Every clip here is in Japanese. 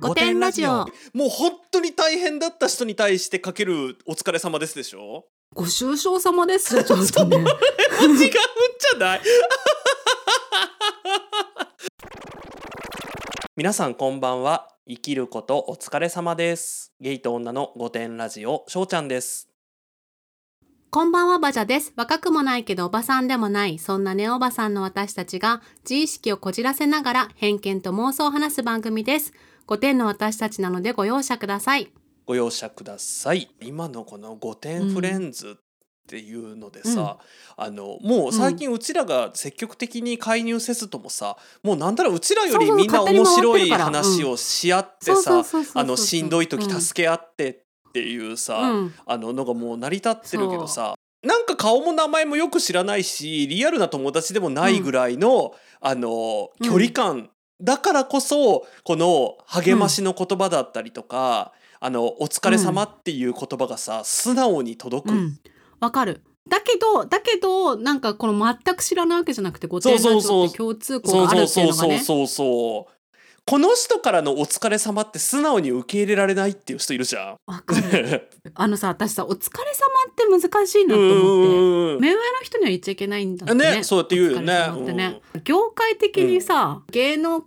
五点ラジオ。もう本当に大変だった人に対してかけるお疲れ様ですでしょ？ご愁傷様です。よ ちょっとね違うんじゃない。皆さんこんばんは。生きることお疲れ様です。ゲイと女の五点ラジオしょうちゃんです。こんばんはバジャです。若くもないけどおばさんでもない。そんなねおばさんの私たちが自意識をこじらせながら偏見と妄想を話す番組です5点の私たちなのでご容赦ください。ご容赦ください。今のこの五点フレンズっていうのでさ、あのもう最近うちらが積極的に介入せずともさ、もうなんだろううちらよりみんな面白い話をし合ってさあのしんどい時助け合ってっていうさ、うん。あののがもう成り立ってるけどさなんか顔も名前もよく知らないしリアルな友達でもないぐらいの、あのうん。距離感だからこそこの励ましの言葉だったりとか、あのお疲れ様っていう言葉がさ素直に届く。うん。わかる。だけどだけどなんかこの全く知らないわけじゃなくて5点ラジそうそうそう。オって共通項そうがあるそうそうそうっていうのがねそうそうこの人からのお疲れ様って素直に受け入れられないっていう人いるじゃん。わかる あのさ私さお疲れ様って難しいなと思って。うん目上の人には言っちゃいけないんだってね。ねそうやって言うよね。ってね。業界的にさ、芸能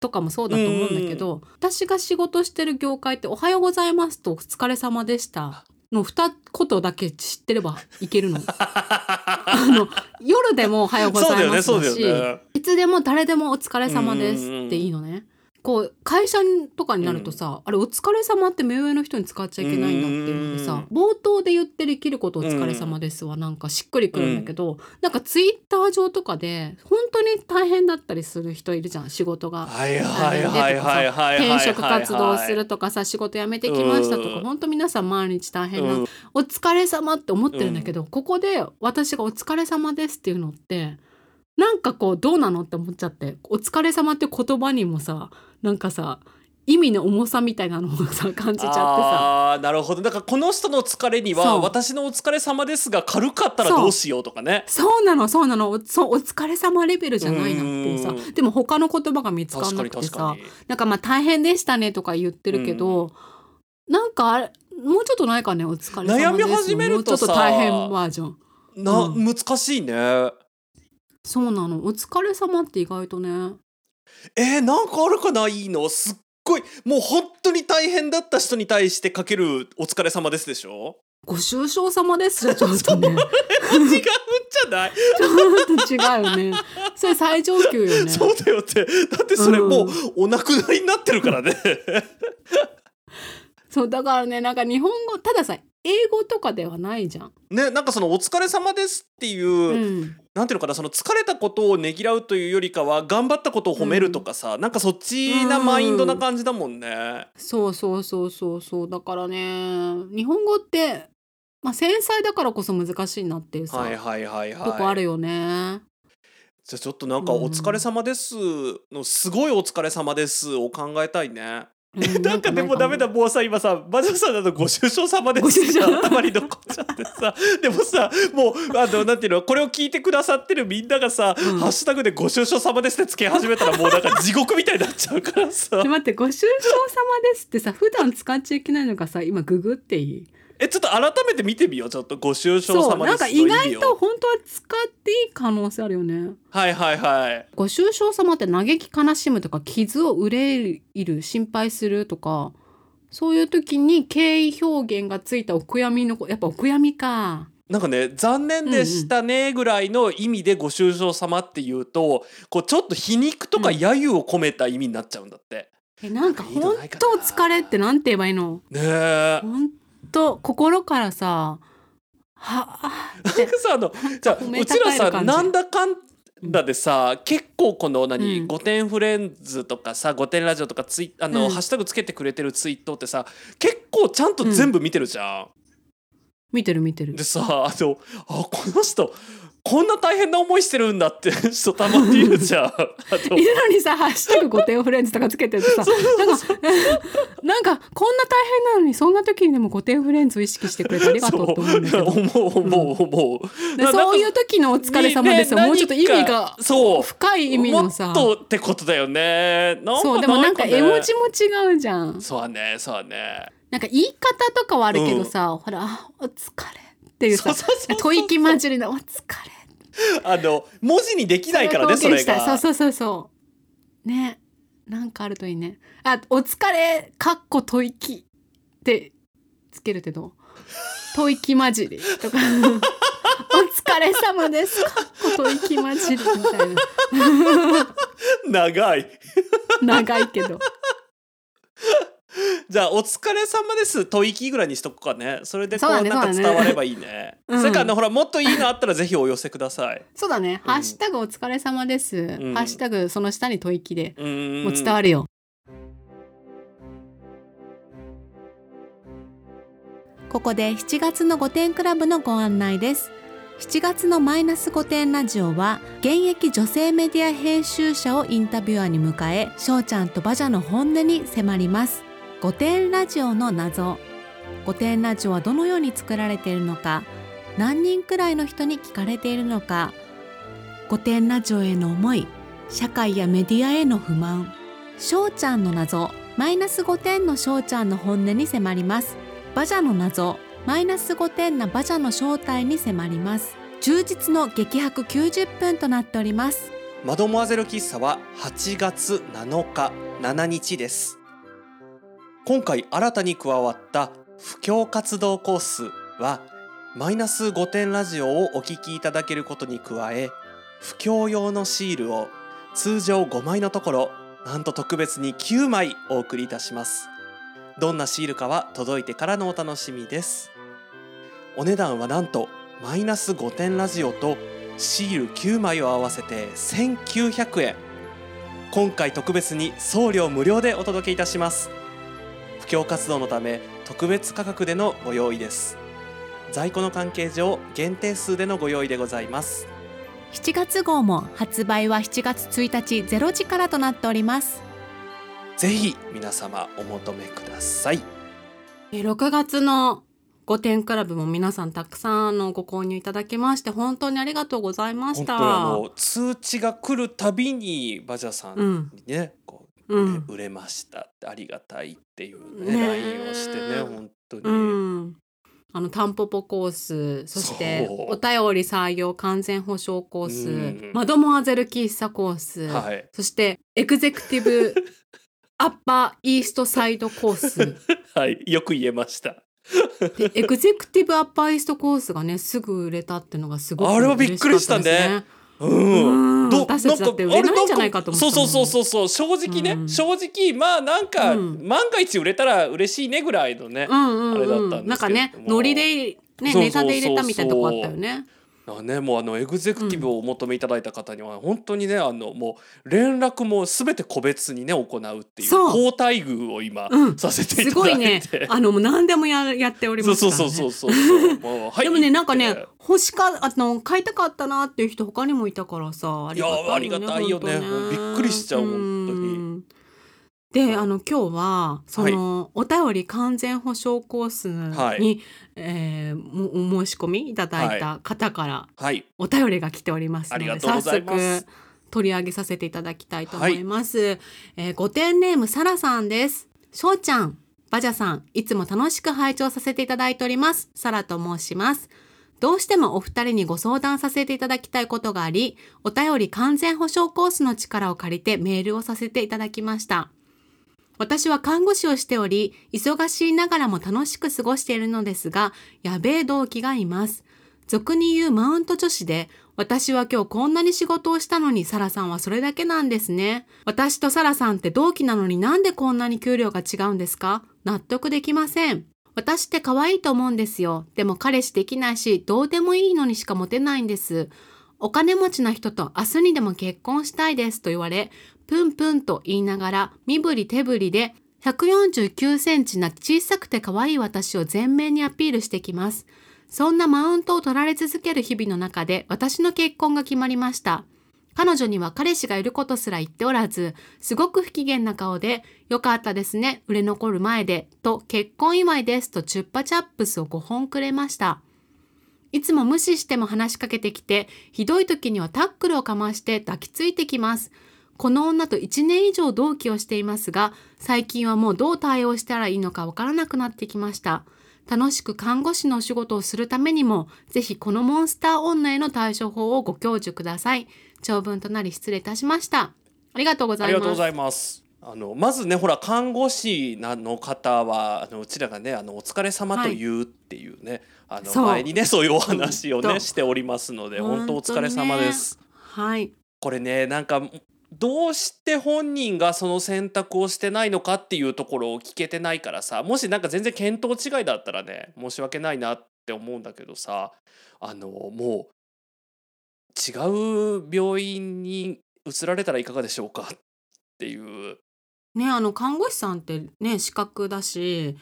とかもそうだと思うんだけど、私が仕事してる業界って「おはようございます」と「お疲れ様でした」の二言だけ知ってればいけるの。あの夜でも「おはようございます」だだしいつでも誰でも「お疲れ様です」っていいのね。こう会社とかになるとさ、あれ「お疲れ様って目上の人に使っちゃいけないんだっていうのでさ冒頭で言ってる「生きることお疲れ様です」はなんかしっくりくるんだけど、なんかツイッター上とかで本当に大変だったりする人いるじゃん仕事が。はいはいはいはいはいはい転職活動するとかさ仕事辞めてきましたとかうん。本当皆さん毎日大変な、うん。お疲れ様って思ってるんだけど、ここで私が「お疲れ様です」っていうのってなんかこうどうなのって思っちゃって「お疲れ様って言葉にもさなんかさ意味の重さみたいなのをさ感じちゃってさ。あーなるほど。だからこの人の疲れには私のお疲れ様ですが軽かったらどうしようとかね。そう。なのそうなの。おそうお疲れ様レベルじゃないなっていうさ。うん。でも他の言葉が見つから確かになくてさなんかまあ大変でしたねとか言ってるけど、なんかあれもうちょっとないかねお疲れ様です悩み始めるとさもうちょっと大変バージョン。な、うん。難しいね。そうなの。お疲れ様って意外とねえー、なんかあるかな？いいの？すっごい。もう本当に大変だった人に対してかけるお疲れ様ですでしょ？ご愁傷様ですよ ちょっとね。違うんじゃない、ちょっと違うよね。それ最上級よね。そうだよってだってそれもうお亡くなりになってるからね。そうだからねなんか日本語たださ英語とかではないじゃん、ねなんかその「お疲れ様です」っていう、うん、なんていうのかなその疲れたことをねぎらうというよりかは頑張ったことを褒めるとかさ、なんかそっちなマインドな感じだもんね。そうそうそうそうそうだからね日本語って、まあ、繊細だからこそ難しいなっていうさ、はいはいはいはい。とこあるよねじゃあちょっとなんか「うんお疲れ様です」の「すごいお疲れ様です」を考えたいね。うなんかでもダメだもうさ今さバジャさんだとご愁傷様です。ってご愁傷頭に残っちゃってさでもさもうあのなんていうのこれを聞いてくださってるみんながさ「うん。ハッシュタグでご愁傷様です」ってつけ始めたらもうなんか地獄みたいになっちゃうからさ。で 待ってご愁傷様ですってさ普段使っちゃいけないのがさ今ググっていい？えちょっと改めて見てみよう。ちょっとご愁傷様ですのなんか意外と本当は使っていい可能性あるよね。はいはいはい。ご愁傷様って嘆き悲しむとか傷を憂いる心配するとかそういう時に敬意表現がついたお悔やみのこやっぱお悔やみか。なんかね残念でしたねぐらいの意味でご愁傷様っていうとこうちょっと皮肉とか揶揄を込めた意味になっちゃうんだって、えなんかいいの本ないかな。当疲れってなんて言えばいいの？ねえ。本当心からさはあさあのじゃあうちらさなんだかんだでさ、結構この何、うん。五点フレンズとかさ五点ラジオとかツイあの、うん。ハッシュタグつけてくれてるツイートってさ結構ちゃんと全部見てるじゃん。見てる見てる。でさあのあこの人こんな大変な思いしてるんだって 人たまにいるじゃん。いるのにさ「ハッシュタグ御殿フレンズ」とかつけてるとさなんか なんかこんな大変なのにそんな時にでも御殿フレンズを意識してくれてありがとうって思うんだけど。そう。思う思う思う。でそういう時の「お疲れ様ですよ」ねもうちょっと意味がそう。深い意味のさ。もっとってことだよね。なんそうでもなんかね。絵文字も違うじゃん。そうねそうね。なんか言い方とかはあるけどさ、ほらあ「お疲れ」っていうさ吐息混じりの「お疲れ」あの文字にできないからねそれが。そうそうそうそう。ね。なんかあるといいね。あお疲れかっこ吐息ってつけるけど吐息混じりとか。お疲れ様です。かっこ吐息混じりみたいな。長い。長いけどじゃあお疲れ様です吐息ぐらいにしとくかね。それでこそうなんか伝わればいいね。うん。それからねほらもっといいのあったらぜひお寄せください。そうだね、うん。ハッシュタグお疲れ様です、ん。ハッシュタグその下に吐息でもう伝わるよ、ここで7月の5点クラブのご案内です。7月のマイナス5点ラジオは現役女性メディア編集者をインタビュアーに迎え翔ちゃんとバジャの本音に迫ります5点ラジオの謎。5点ラジオはどのように作られているのか。何人くらいの人に聞かれているのか。5点ラジオへの思い。社会やメディアへの不満。翔ちゃんの謎。マイナス5点の翔ちゃんの本音に迫ります。バジャの謎。マイナス5点なバジャの正体に迫ります。充実の激白90分となっております。マドモアゼル喫茶は8月7日7日です。今回新たに加わった布教活動コースはマイナス5点ラジオをお聞きいただけることに加え布教用のシールを通常5枚のところなんと特別に9枚お送りいたします。どんなシールかは届いてからのお楽しみです。お値段はなんとマイナス5点ラジオとシール9枚を合わせて1900円。今回特別に送料無料でお届けいたします。布教活動のため特別価格でのご用意です。在庫の関係上限定数でのご用意でございます。7月号も発売は7月1日0時からとなっております。ぜひ皆様お求めください。6月の5点クラブも皆さんたくさんあのご購入いただきまして本当にありがとうございました。本当にあの通知が来るたびにバジャさうんんにね、こううん。売れましたってありがたいっていうね LINE をしてね本当に、うん。あのタンポポコースそしてお便り採用完全保証コース、うん。マドモアゼル喫茶コース、はい。そしてエグゼクティブ アッパーイーストサイドコース。はいよく言えました。でエグゼクティブアッパーイーストコースがねすぐ売れたっていうのがすごくあれはびっくりしたねうん。うん私たちだって売れないんじゃないかと思ったそうそうそうそうそう。正直ね、うん。正直まあなんか、うん。万が一売れたら嬉しいねぐらいのね、うんうんあれだったんですけれどなんかねノリでねネタで入れたみたいなとこあったよね。あねもうあのエグゼクティブをお求めいただいた方には本当にねあのもう連絡もすべて個別にね行うっていうそう。高待遇を今、うん。させていすただいて。ごいね。あのもう何でもややっておりますからね。そうそうそうそうもうはい。でもねなんかね欲しかあの買いたかったなっていう人他にもいたからさありがたいよねいやありがたいよね。本当びっくりしちゃう本当に。うんであの今日はその、お便り完全保証コースに、はい。えーもお申し込みいただいた方からはい。お便りが来ておりますのでありがとうござい早速取り上げさせていただきたいと思います、えー、ご点ネームサラさんです。しょうちゃんバジャさんいつも楽しく拝聴させていただいております。サラと申します。どうしてもお二人にご相談させていただきたいことがありお便り完全保証コースの力を借りてメールをさせていただきました私は看護師をしており、忙しいながらも楽しく過ごしているのですが、やべえ同期がいます。俗に言うマウント女子で、私は今日こんなに仕事をしたのにサラさんはそれだけなんですね。私とサラさんって同期なのになんでこんなに給料が違うんですか？納得できません。私って可愛いと思うんですよ。でも彼氏できないし、どうでもいいのにしかモテないんです。お金持ちな人と明日にでも結婚したいですと言われ、プンプンと言いながら身振り手振りで149センチな小さくて可愛い私を前面にアピールしてきます。そんなマウントを取られ続ける日々の中で私の結婚が決まりました。彼女には彼氏がいることすら言っておらず、すごく不機嫌な顔で、よかったですね、売れ残る前で、と結婚祝いですとチュッパチャップスを5本くれました。いつも無視しても話しかけてきて、ひどい時にはタックルをかまして抱きついてきます。この女と1年以上同期をしていますが、最近はもうどう対応したらいいのかわからなくなってきました。楽しく看護師のお仕事をするためにも、ぜひこのモンスター女への対処法をご教授ください。長文となり失礼いたしました。ありがとうございます。ありがとうございます。あのまずねほら看護師なの方はあのうちらがねあのお疲れ様と言うっていうね、あのそう前にねそういうお話をねしておりますので本当お疲れ様です。はい。これねなんかどうして本人がその選択をしてないのかっていうところを聞けてないからさもしなんか全然見当違いだったらね申し訳ないなって思うんだけどさあのもう違う病院に移られたらいかがでしょうかっていうねあの看護師さんってね資格だし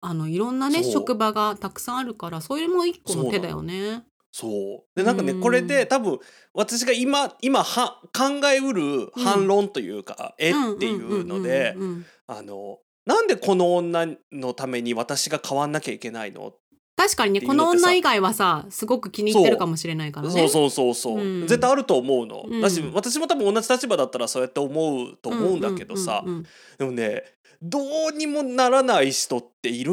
あのいろんなね職場がたくさんあるからそれも一個の手だよね。そう。でなんかねうんこれで多分私が今今は考えうる反論というか、えっていうのでうんうんうんうんあのなんでこの女のために私が変わんなきゃいけないの？確かにねこの女以外はさすごく気に入ってるかもしれないからね。そう。そうそうそう、うん。絶対あると思うの、うん。だし私も多分同じ立場だったらそうやって思うと思うんだけどさ、うんうん。でもねどうにもならない人っている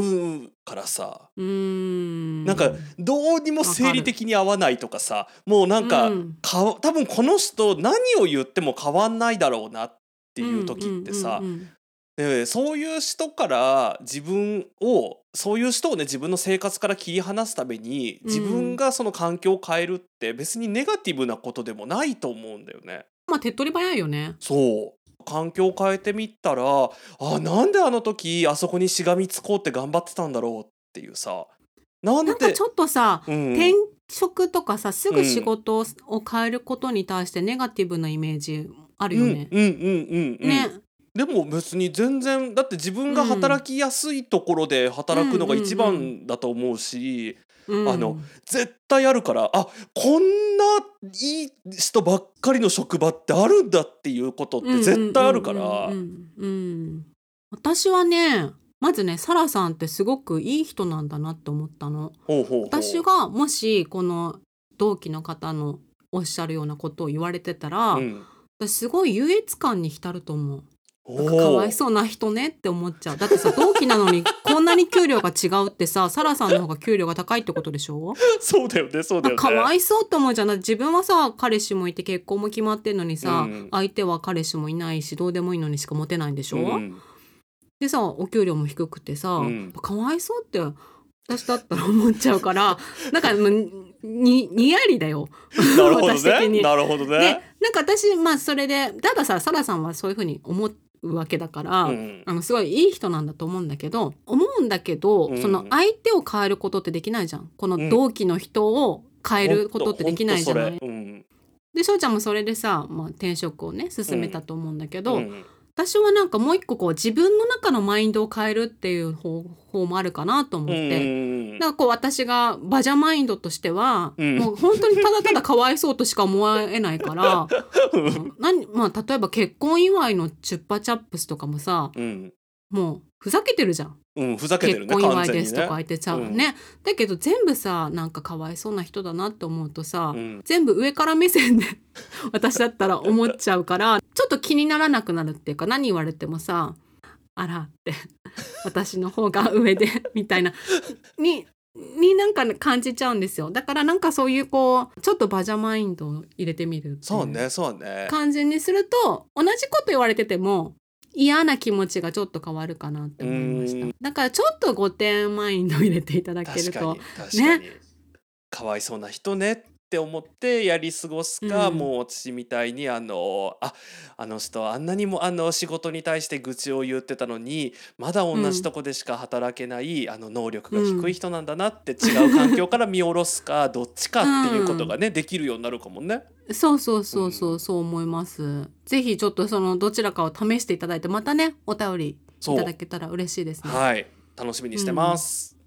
からさ。うん。なんかどうにも生理的に合わないとかさもうなんか,、うん。か多分この人何を言っても変わんないだろうなっていう時ってさ、でそういう人から自分をそういう人をね自分の生活から切り離すために自分がその環境を変えるって別にネガティブなことでもないと思うんだよね。まあ手っ取り早いよね。そう環境を変えてみたらあなんであの時あそこにしがみつこうって頑張ってたんだろうっていうさ。なんでなんかちょっとさ、うん転職とかさすぐ仕事を変えることに対してネガティブなイメージあるよね。うんうんうんうんうん。ね。でも別に全然だって自分が働きやすいところで働くのが一番だと思うし、うん。あの絶対あるからあこんないい人ばっかりの職場ってあるんだっていうことって絶対あるから。私はねまずねサラさんってすごくいい人なんだなって思ったの。ほうほうほう。私がもしこの同期の方のおっしゃるようなことを言われてたら、うん。私すごい優越感に浸ると思う。おなんかかわいーそうな人ねって思っちゃう。だってさ同期なのにこんなに給料が違うってさサラさんの方が給料が高いってことでしょ？そうだよねそうだよね。かわいそうって思うじゃんだって自分はさ彼氏もいて結婚も決まってんのにさ、うん。相手は彼氏もいないしどうでもいいのにしかモテないんでしょ、うん。でさお給料も低くてさ、うん。かわいそうって私だったら思っちゃうからなんかもうににやりだよ。なるほどね。なるほどでねなんか私まあそれでたださサラさんはそういうふうに思うわけだから、うん。あのすごいいい人なんだと思うんだけど思うんだけど、うん。その相手を変えることってできないじゃん。この同期の人を変えることってできないじゃない。うん。で翔ちゃんもそれでさ、まあ、転職をね進めたと思うんだけど、うん私はなんかもう一個こう自分の中のマインドを変えるっていう方法もあるかなと思って。うんなんかこう私がバジャマインドとしては、うん。もう本当にただただかわいそうとしか思えないから、うん。何まあ例えば結婚祝いのチュッパチャップスとかもさうん。もうふざけてるじゃん、うんふざけてるね結婚祝いですとか言ってちゃううん。ね、だけど全部さなんかかわいそうな人だなって思うとさ、うん。全部上から目線で 私だったら思っちゃうからちょっと気にならなくなるっていうか何言われてもさあらって私の方が上で みたいな。にになんかね感じちゃうんですよ。だからなんかそういうこうちょっとバジャマインドを入れてみるそうねそう。ね感じにすると同じこと言われてても嫌な気持ちがちょっと変わるかなって思いました。うん。だからちょっと5点マインド入れていただけると確かわいそうな人ねって思ってやり過ごすか、うん。もう私みたいにあのああの人あんなにもあの仕事に対して愚痴を言ってたのにまだ同じとこでしか働けない、あの能力が低い人なんだなって違う環境から見下ろすかどっちかっていうことがね、できるようになるかもね。そうそうそうそうそう思います。ぜひちょっとそのどちらかを試していただいてまたねお便りいただけたら嬉しいですね。はい楽しみにしてます。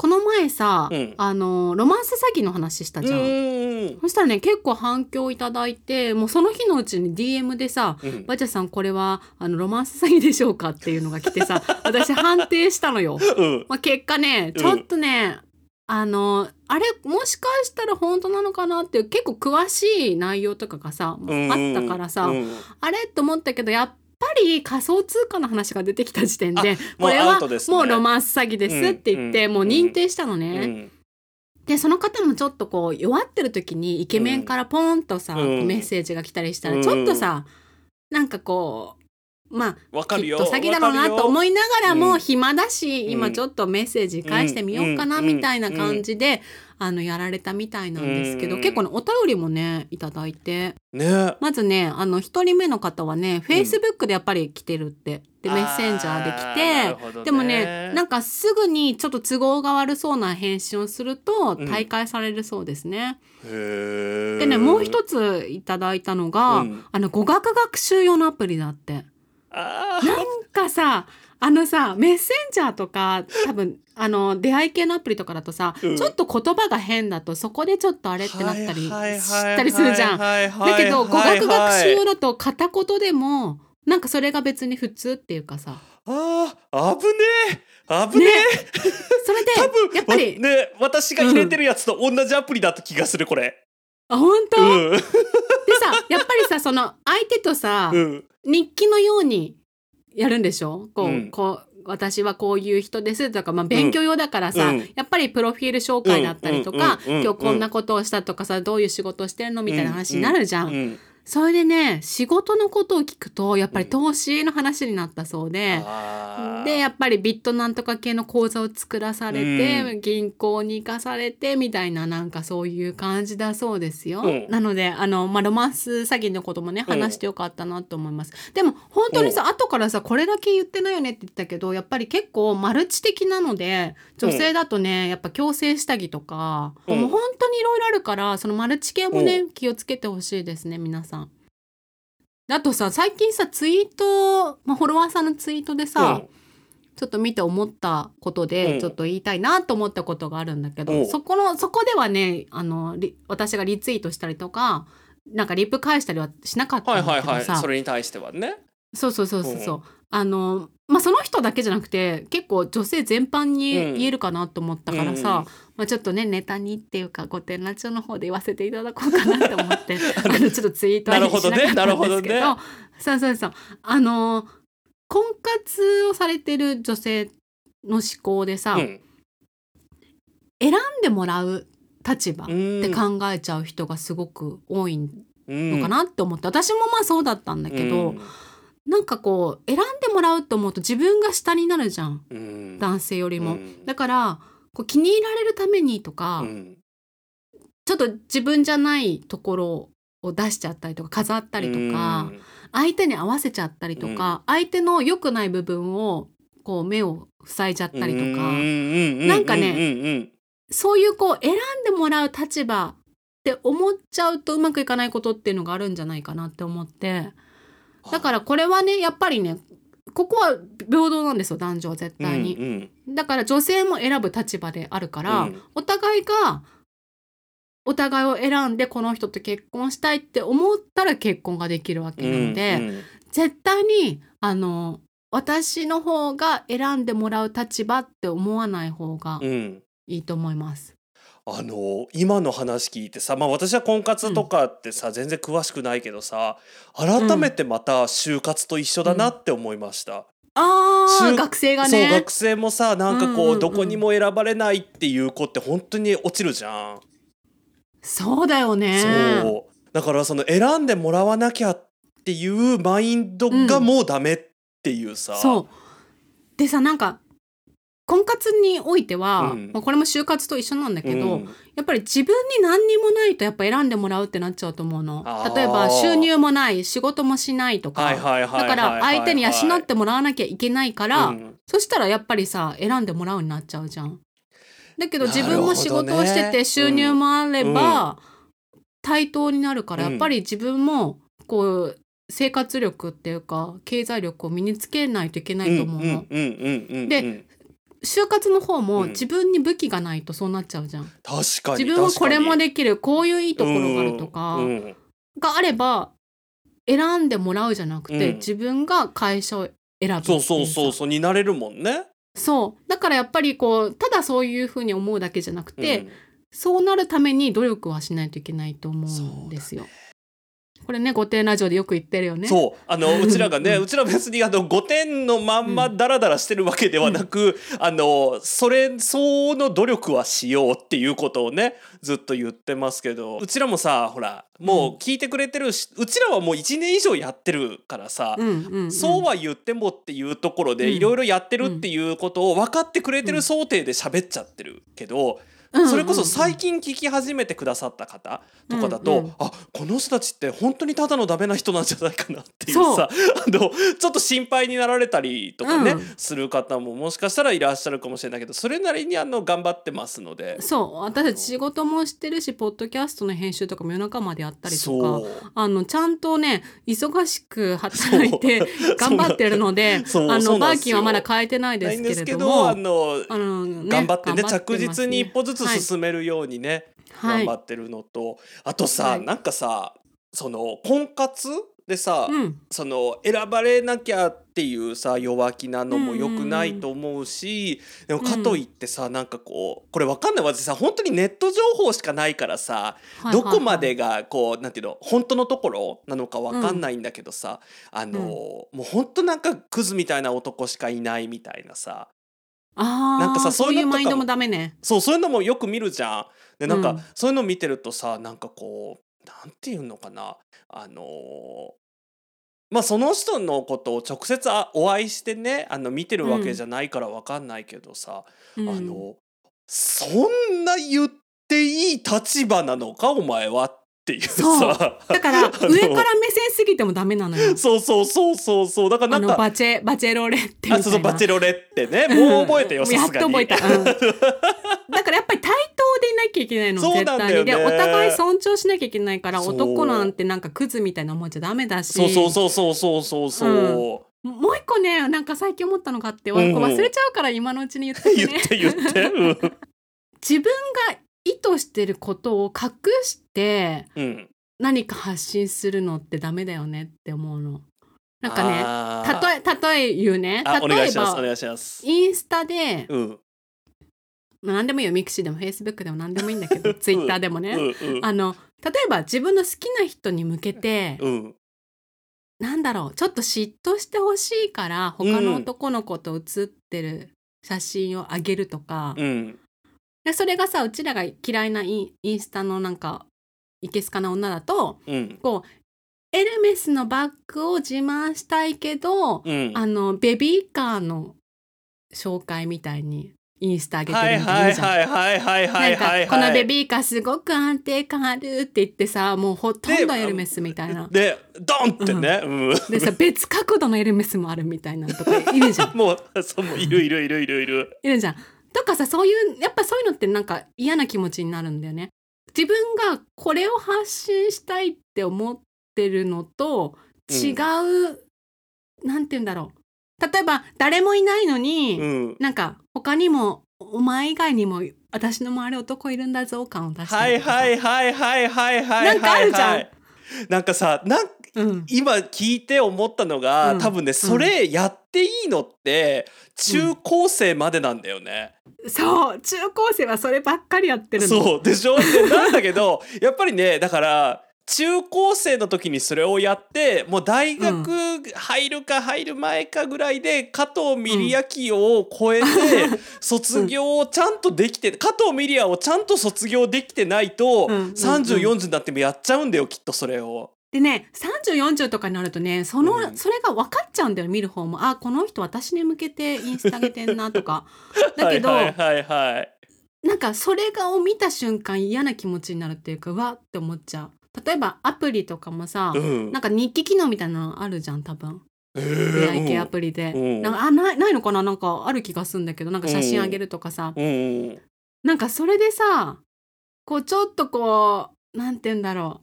この前さ、うんあのロマンス詐欺の話したじゃん。うんそしたらね結構反響いただいてもうその日のうちに DM でさうんバチャさんこれはあのロマンス詐欺でしょうかっていうのが来てさ 私判定したのよ。うんまあ、結果ねうんちょっとね、あのあれもしかしたら本当なのかなっていう結構詳しい内容とかがさ、うんあったからさ、うん。あれと思ったけどやっぱり仮想通貨の話が出てきた時点でこれはもうロマンス詐欺ですって言って、うんもう認定したのね。うんでその方もちょっとこう弱ってる時にイケメンからポンとさ、うん。メッセージが来たりしたうんらちょっとさ、なんかこうまあわかるよきっと詐欺だろうなと思いいながらもうん。暇だし、うん。今ちょっとメッセージ返してみようかなうんみたいな感じで、あのやられたみたいなんですけど、うん。結構ねお便りもねいただいて。ね。まずねあの1人目の方はねフェイスブックでやっぱり来てるってでメッセンジャーで来て。でもねなんかすぐにちょっと都合が悪そうな返信をするとうん。退会されるそうですね。へー。でねもう一ついただいたのが、うん。あの語学学習用のアプリだって。あなんかさあのさメッセンジャーとか多分あの出会い系のアプリとかだとさ、うん。ちょっと言葉が変だとそこでちょっとあれってなったりはいしたりするじゃん。だけど語はい学はい。学習用だと片言でもなんかそれが別に普通っていうかさ。あー危ねえ。危ねえ、それで多分やっぱり、わね私が入れてるやつと同じアプリだった気がするこれあ本当、うん。でさやっぱりさ その相手とさ、うん。日記のようにやるんでしょ？こう、うん。こう私はこういう人ですとか、まあ、勉強用だからさ、うん。やっぱりプロフィール紹介だったりとか、今日こんなことをしたとかさどういう仕事をしてるの？みたいな話になるじゃん。うんそれでね仕事のことを聞くとやっぱり投資の話になったそうで。あーでやっぱりビットなんとか系の口座を作らされて、う銀行に行かされてみたいななんかそういう感じだそうですよ。うんなのであの、まあ、ロマンス詐欺のこともねうん話してよかったなと思います。でも本当にさ後からさこれだけ言ってないよねって言ったけどやっぱり結構マルチ的なので女性だとね、やっぱ強制下着とか、うんもう本当にいろいろあるからそのマルチ系もね、う気をつけてほしいですね皆さん。あとさ最近さツイート、まあ、フォロワーさんのツイートでさ、ちょっと見て思ったことうん。でちょっと言いたいなと思ったことがあるんだけど、うん。そこのそこではねあのリ私がリツイートしたりとかなんかリプ返したりはしなかったはいんだけどさ、はいはいそれに対してはね。そうそうそうそうそう、うんあのまあその人だけじゃなくて結構女性全般にうん。言えるかなと思ったからさ、まあ、ちょっとねネタにっていうか御殿ラジオの方で言わせていただこうかなと思って あのちょっとツイートはしなかったんですけどなるほどね。そうそうそう。あの婚活をされてる女性の思考でさ、うん。選んでもらう立場っうん。て考えちゃう人がすごく多いののかなって思って、私もまあそうだったんだけど、なんかこう選んでもらうと思うと自分が下になるじゃん。うん。男性よりも。うん。だからこう気に入られるためにとか、うん。ちょっと自分じゃないところを出しちゃったりとか飾ったりとか、相手に合わせちゃったりとか、相手の良くない部分をこう目を塞いじゃったりとか、なんかねねそういうこう選んでもらう立場って思っちゃうとうまくいかないことっていうのがあるんじゃないかなって思ってだからこれはねやっぱりねここは平等なんですよ男女は絶対に。にだから女性も選ぶ立場であるから、うん。お互いがお互いを選んでこの人と結婚したいって思ったら結婚ができるわけなので、絶対にあの私の方が選んでもらう立場って思わない方がうん。いいと思います。あの今の話聞いてさ、まあ、私は婚活とかってさ、全然詳しくないけどさ改めてまた就活と一緒だなって思いました。あー就学生がそうね学生もさなんかこう,、うんうんうん。どこにも選ばれないっていう子って本当に落ちるじゃん。そうだよね。そう。だからその選んでもらわなきゃっていうマインドがもうダメっていうさ、そう。でさなんか婚活においては、うん。まあ、これも就活と一緒なんだけど、うん。やっぱり自分に何にもないとやっぱ選んでもらうってなっちゃうと思うの。例えば収入もない仕事もしないとか、だから相手に養ってもらわなきゃいけないから、うん。そしたらやっぱりさ選んでもらうになっちゃうじゃん。だけど自分も仕事をしてて収入もあれば、対等になるからうん。やっぱり自分もこう生活力っていうか経済力を身につけないといけないと思うの。で就活の方もうん。自分に武器がないとそうなっちゃうじゃん。確かに自分はこれもでできるこういういいところがあるとか、があれば選んでもらうじゃなくて、うん。自分が会社を選ぶそうそうそうさそうになれるもんね。そう。だからやっぱりこうただそういうふうに思うだけじゃなくて、うん。そうなるために努力はしないといけないと思うんですよ。これね御殿ラジオでよく言ってるよね。そう。あのうちらがね、ううんちら別にあの5点のまんまダラダラしてるわけではなく、あのそれ相応の努力はしようっていうことをねずっと言ってますけど。うちらもさほらもう聞いてくれてるしうちらはもう1年以上やってるからさ、うんうんうん、そうは言ってもっていうところでうん。いろいろやってるっていうことを分かってくれてる想定で喋っちゃってるけど、うんそれこそ最近聞き始めてくださった方とかだと、うんうん。あこの人たちって本当にただのダメな人なんじゃないかなっていうさ あのちょっと心配になられたりとかね、うん。する方ももしかしたらいらっしゃるかもしれないけどそれなりにあの頑張ってますので。そう。私たち仕事もしてるしポッドキャストの編集とかも夜中までやったりとかあのちゃんとね忙しく働いて 頑張ってるので あのバーキンはまだ変えてないですけれどもあの頑張ってね着実に一歩ずつはい進めるようにね、はい。頑張ってるのとあとさ、はい。なんかさその婚活でさ、うん。その選ばれなきゃっていうさ弱気なのも良くないと思うし、でもかといってさ、なんかこうこれわかんない。私さ本当にネット情報しかないからさ、はいどこまはいでがこうなんていうの本当のところなのかわかんないんだけどさ、あの、うん。もう本当なんかクズみたいな男しかいないみたいなさなんかさそそういうマインドもダメね。そうそういうのもよく見るじゃん。でなんか、うん。そういうの見てるとさなんかこうなんていうのかな。あのーまあその人のことを直接あお会いしてねあの見てるわけじゃないからわかんないけどさ、うん。あのそんな言っていい立場なのか？お前はっていうそうさだから 上から目線すぎてもダメなのよ。そうそうそうそうそうだからなんかバチェバチェロレッテ。あそうそうバチェロレってねもう覚えてようん。やっと覚えた。うん だからやっぱり対等でいなきゃいけないのそう絶対に。なんだよねでお互い尊重しなきゃいけないから男なんてなんかクズみたいな思っちゃダメだし。そうそうそうそうそうそうそう。もう一個ねなんか最近思ったのがあって、うんうん忘れちゃうから今のうちに言って 言ねって言って。うん自分が意図してることを隠してうん。何か発信するのってダメだよねって思うの。なんかね例え例え言うねあお願例えいしますおば願いします。インスタで、うん。まあ、何でもいいよミクシーでもフェイスブックでも何でもいいんだけど ツイッターでもね、うんうんあの例えば自分の好きな人に向けて、うん。なんだろうちょっと嫉妬してほしいから他の男の子と写ってる写真をあげるとか、うん。でそれがさうちらが嫌いなインインスタのなんかいけすかな女だとうん。こうエルメスのバッグを自慢したいけど、うん。あのベビーカーの紹介みたいにインスタ上げてはいるのいじゃん。はいいはいはいはい。このベビーカーすごく安定感あるって言ってさもうほとんどエルメスみたいな。でドンってね。うん。でさ別角度のエルメスもあるみたいなのとかいるじゃん。もうそういるいるいるいるいる。いるじゃん。とかさそういうやっぱそういうのってなんか嫌な気持ちになるんだよね。自分がこれを発信したいって思ってるのと違う、なんて言うんだろう例えば誰もいないのに、うん。なんか他にもお前以外にも私の周り男いるんだぞ感を出したはいりとかさはいはいはいはいはいなんかあるじゃんはい。なんかさなんうん、今聞いて思ったのが、うん。多分ねそれやっていいのって中高生までなんだよね。そう中高生はそればっかりやってるの。そうでしょ？でなんだけど やっぱりねだから中高生の時にそれをやってもう大学入るか入る前かぐらいで加藤ミリア期を超えて 卒業をちゃんとできて加藤ミリアをちゃんと卒業できてないとうん。うん。うん。3040になってもやっちゃうんだよきっとそれを。でね3040とかになるとねその、うん。それが分かっちゃうんだよ見る方も。あこの人私に向けてインスタ上げてんなとか。だけど、はいはいはい。はい。なんかそれがを見た瞬間嫌な気持ちになるっていうかうわって思っちゃう。例えばアプリとかもさ、うん。なんか日記機能みたいなのあるじゃん多分。え出会い系アププリで、うん。なんかあないないのかな？なんかある気がするんだけどなんか写真あげるとかさ、リ。うん。なんかそれでさこうちょっとこうなんて言うんだろ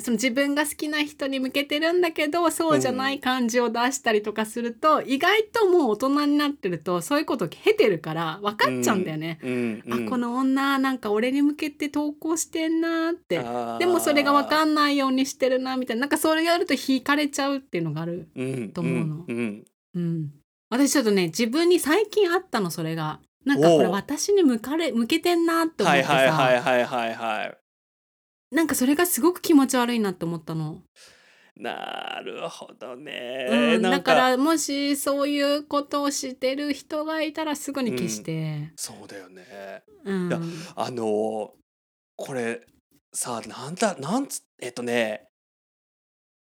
その自分が好きな人に向けてるんだけどそうじゃない感じを出したりとかすると、意外ともう大人になってるとそういうことを経てるから分かっちゃうんだよね。うん。うん。あこの女なんか俺に向けて投稿してんなって。でもそれが分かんないようにしてるなみたいな。なんかそれやると引かれちゃうっていうのがある。うん。と思うの。うん。うん。うん、私ちょっとね自分に最近あったのそれが。なんかこれ私に向かれ向けてんなって思ってさ、はいはいはいはいはいはいなんかそれがすごく気持ち悪いなって思ったの。なるほどね、うん、だからもしそういうことをしてる人がいたらすぐに消して。そうだよねうんいやあのーこれさなんだなんつえっとね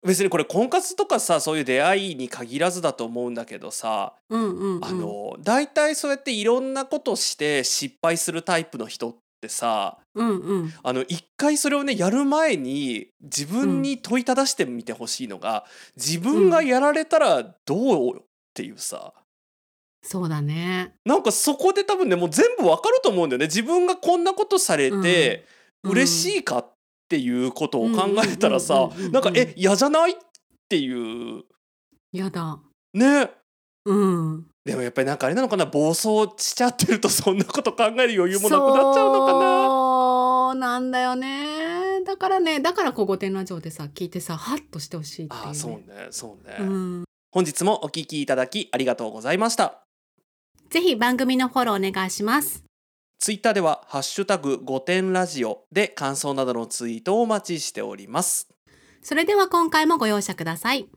別にこれ婚活とかさそういう出会いに限らずだと思うんだけどさ、うんうんうん、あの大体そうやっていろんなことして失敗するタイプの人ってさうんうん。あの一回それをねやる前に自分に問いただしてみてほしいのが、自分がやられたらどうっていうさ。そうだね。なんかそこで多分ねもう全部わかると思うんだよね。自分がこんなことされてうん。嬉しいかっていうことを考えたらさうんうんうんうんうんなんかえ嫌じゃないっていう。やだ。ね。うん。でもやっぱりなんかあれなのかな暴走しちゃってるとそんなこと考える余裕もなくなっちゃうのかなそうなんだよね。だからね、だからこう御殿ラジオでさ、聞いてさ、ハッとしてほしいっていう、ね。あーそうねそうね、うん。本日もお聞きいただきありがとうございましたぜひ番組のフォローお願いします。ツイッターではハッシュタグ5点ラジオで感想などのツイートをお待ちしておりますそれでは今回もご容赦ください。